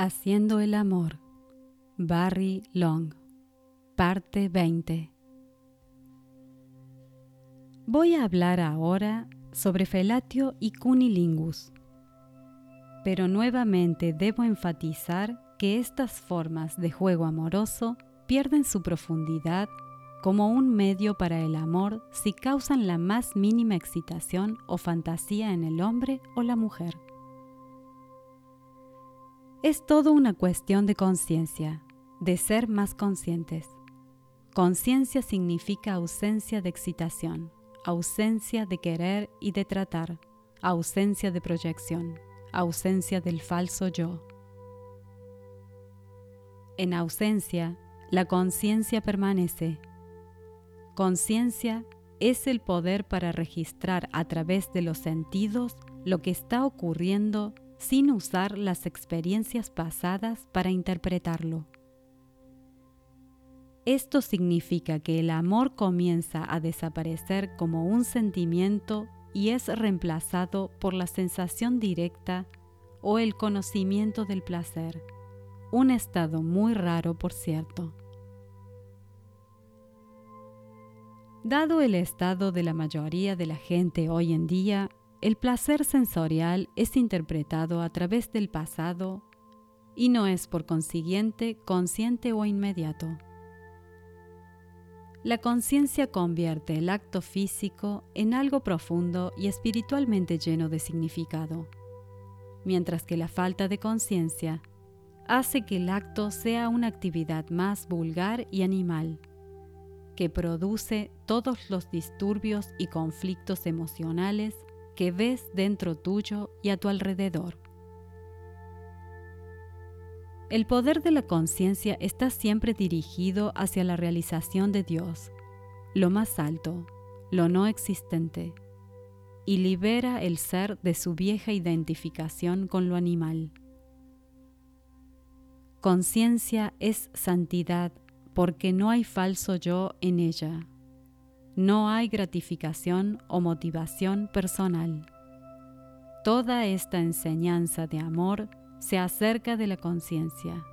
Haciendo el amor. Barry Long. Parte 20. Voy a hablar ahora sobre felatio y cunilingus. Pero nuevamente debo enfatizar que estas formas de juego amoroso pierden su profundidad como un medio para el amor si causan la más mínima excitación o fantasía en el hombre o la mujer. Es todo una cuestión de conciencia, de ser más conscientes. Conciencia significa ausencia de excitación, ausencia de querer y de tratar, ausencia de proyección, ausencia del falso yo. En ausencia, la conciencia permanece. Conciencia es el poder para registrar a través de los sentidos lo que está ocurriendo sin usar las experiencias pasadas para interpretarlo. Esto significa que el amor comienza a desaparecer como un sentimiento y es reemplazado por la sensación directa o el conocimiento del placer, un estado muy raro por cierto. Dado el estado de la mayoría de la gente hoy en día, el placer sensorial es interpretado a través del pasado y no es por consiguiente consciente o inmediato. La conciencia convierte el acto físico en algo profundo y espiritualmente lleno de significado, mientras que la falta de conciencia hace que el acto sea una actividad más vulgar y animal, que produce todos los disturbios y conflictos emocionales que ves dentro tuyo y a tu alrededor. El poder de la conciencia está siempre dirigido hacia la realización de Dios, lo más alto, lo no existente, y libera el ser de su vieja identificación con lo animal. Conciencia es santidad porque no hay falso yo en ella no hay gratificación o motivación personal. Toda esta enseñanza de amor se acerca de la conciencia,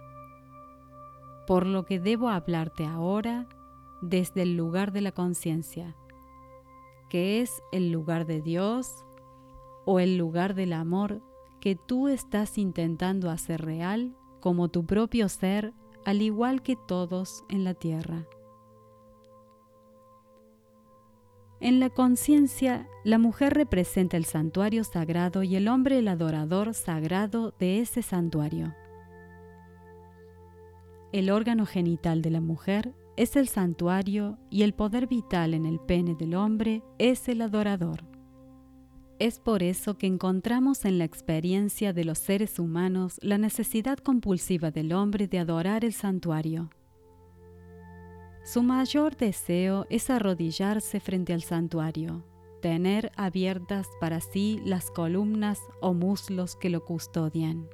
por lo que debo hablarte ahora desde el lugar de la conciencia, que es el lugar de Dios o el lugar del amor que tú estás intentando hacer real como tu propio ser, al igual que todos en la tierra. En la conciencia, la mujer representa el santuario sagrado y el hombre el adorador sagrado de ese santuario. El órgano genital de la mujer es el santuario y el poder vital en el pene del hombre es el adorador. Es por eso que encontramos en la experiencia de los seres humanos la necesidad compulsiva del hombre de adorar el santuario. Su mayor deseo es arrodillarse frente al santuario, tener abiertas para sí las columnas o muslos que lo custodian,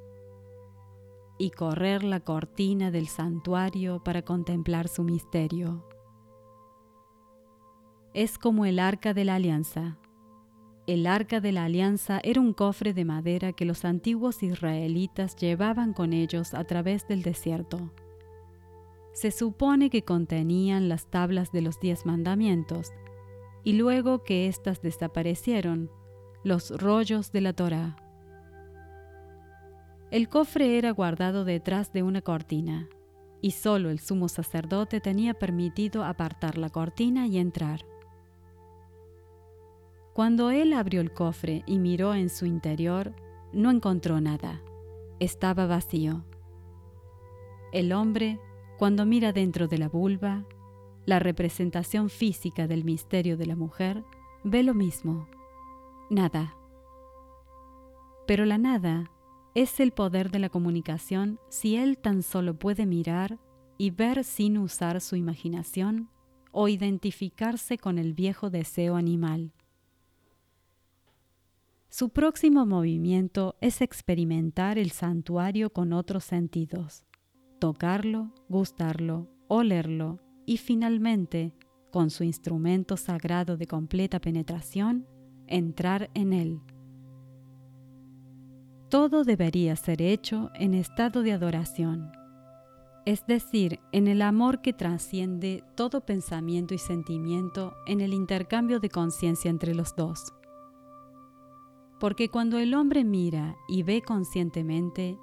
y correr la cortina del santuario para contemplar su misterio. Es como el arca de la alianza. El arca de la alianza era un cofre de madera que los antiguos israelitas llevaban con ellos a través del desierto se supone que contenían las tablas de los diez mandamientos, y luego que éstas desaparecieron, los rollos de la Torá. El cofre era guardado detrás de una cortina, y solo el sumo sacerdote tenía permitido apartar la cortina y entrar. Cuando él abrió el cofre y miró en su interior, no encontró nada. Estaba vacío. El hombre cuando mira dentro de la vulva, la representación física del misterio de la mujer, ve lo mismo, nada. Pero la nada es el poder de la comunicación si él tan solo puede mirar y ver sin usar su imaginación o identificarse con el viejo deseo animal. Su próximo movimiento es experimentar el santuario con otros sentidos tocarlo, gustarlo, olerlo y finalmente, con su instrumento sagrado de completa penetración, entrar en él. todo debería ser hecho en estado de adoración, es decir, en el amor que trasciende todo pensamiento y sentimiento en el intercambio de conciencia entre los dos. Porque cuando el hombre mira y ve conscientemente,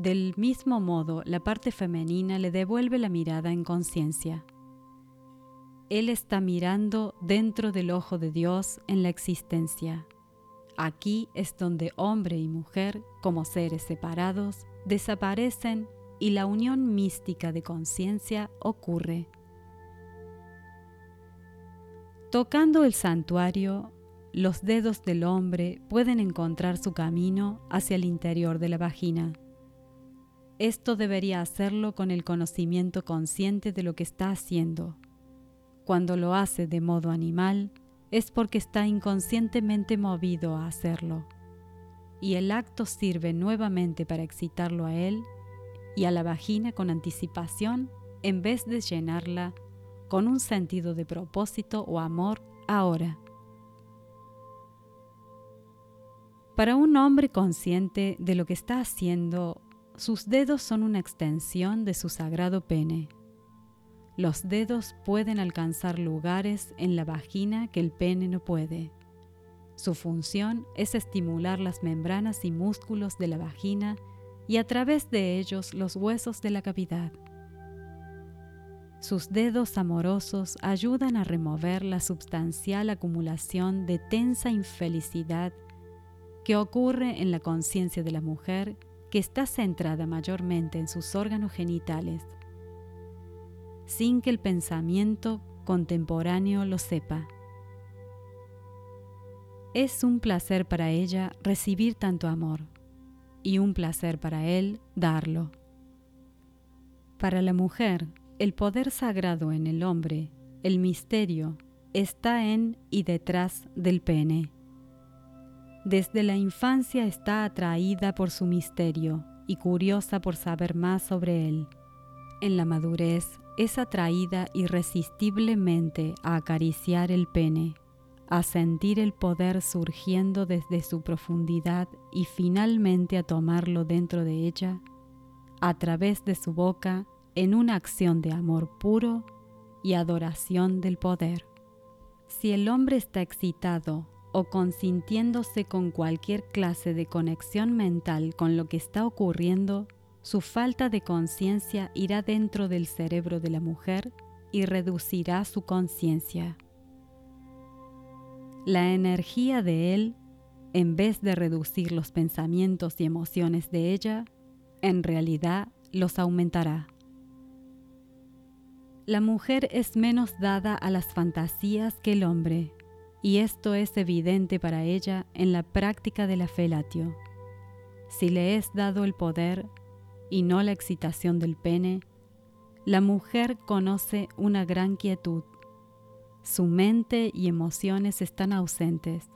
del mismo modo la parte femenina le devuelve la mirada en conciencia. Él está mirando dentro del ojo de Dios en la existencia. Aquí es donde hombre y mujer, como seres separados, desaparecen y la unión mística de conciencia ocurre. Tocando el santuario, los dedos del hombre pueden encontrar su camino hacia el interior de la vagina. Esto debería hacerlo con el conocimiento consciente de lo que está haciendo. Cuando lo hace de modo animal, es porque está inconscientemente movido a hacerlo. Y el acto sirve nuevamente para excitarlo a él y a la vagina con anticipación en vez de llenarla con un sentido de propósito o amor ahora. Para un hombre consciente de lo que está haciendo, sus dedos son una extensión de su sagrado pene. Los dedos pueden alcanzar lugares en la vagina que el pene no puede. Su función es estimular las membranas y músculos de la vagina y a través de ellos los huesos de la cavidad. Sus dedos amorosos ayudan a remover la substancial acumulación de tensa infelicidad que ocurre en la conciencia de la mujer que está centrada mayormente en sus órganos genitales, sin que el pensamiento contemporáneo lo sepa. Es un placer para ella recibir tanto amor y un placer para él darlo. Para la mujer, el poder sagrado en el hombre, el misterio, está en y detrás del pene. Desde la infancia está atraída por su misterio y curiosa por saber más sobre él. En la madurez es atraída irresistiblemente a acariciar el pene, a sentir el poder surgiendo desde su profundidad y finalmente a tomarlo dentro de ella, a través de su boca, en una acción de amor puro y adoración del poder. Si el hombre está excitado o consintiéndose con cualquier clase de conexión mental con lo que está ocurriendo, su falta de conciencia irá dentro del cerebro de la mujer y reducirá su conciencia. La energía de él, en vez de reducir los pensamientos y emociones de ella, en realidad los aumentará. La mujer es menos dada a las fantasías que el hombre y esto es evidente para ella en la práctica de la felatio. Si le es dado el poder y no la excitación del pene, la mujer conoce una gran quietud. Su mente y emociones están ausentes.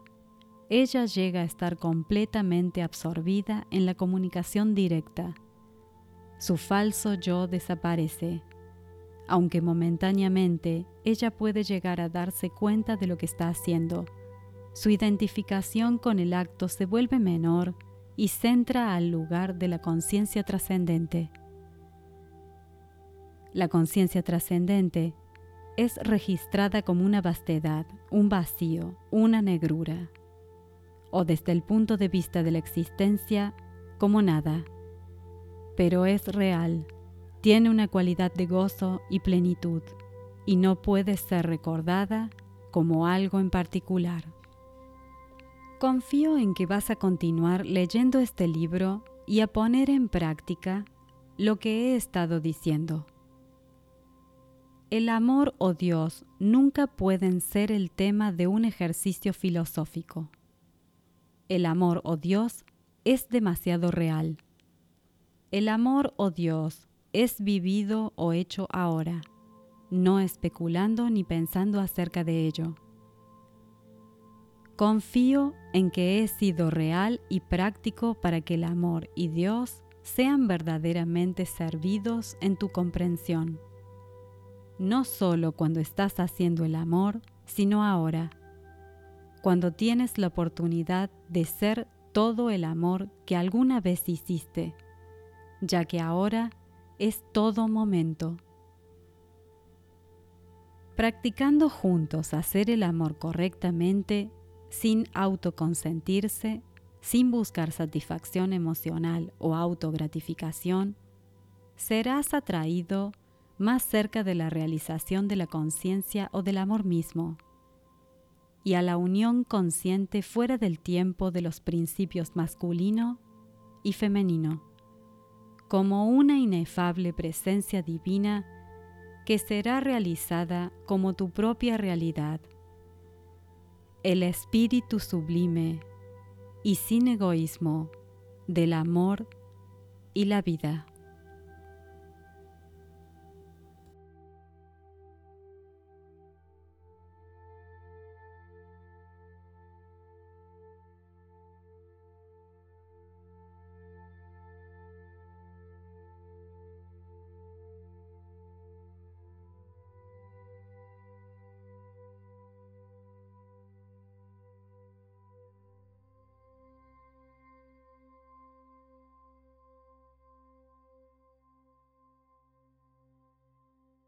Ella llega a estar completamente absorbida en la comunicación directa. Su falso yo desaparece aunque momentáneamente ella puede llegar a darse cuenta de lo que está haciendo. Su identificación con el acto se vuelve menor y centra al lugar de la conciencia trascendente. La conciencia trascendente es registrada como una vastedad, un vacío, una negrura, o desde el punto de vista de la existencia, como nada, pero es real tiene una cualidad de gozo y plenitud y no puede ser recordada como algo en particular. Confío en que vas a continuar leyendo este libro y a poner en práctica lo que he estado diciendo. El amor o Dios nunca pueden ser el tema de un ejercicio filosófico. El amor o Dios es demasiado real. El amor o Dios es vivido o hecho ahora, no especulando ni pensando acerca de ello. Confío en que he sido real y práctico para que el amor y Dios sean verdaderamente servidos en tu comprensión, no solo cuando estás haciendo el amor, sino ahora, cuando tienes la oportunidad de ser todo el amor que alguna vez hiciste, ya que ahora es todo momento. Practicando juntos hacer el amor correctamente, sin autoconsentirse, sin buscar satisfacción emocional o autogratificación, serás atraído más cerca de la realización de la conciencia o del amor mismo y a la unión consciente fuera del tiempo de los principios masculino y femenino, como una inefable presencia divina que será realizada como tu propia realidad. El espíritu sublime y sin egoísmo del amor y la vida.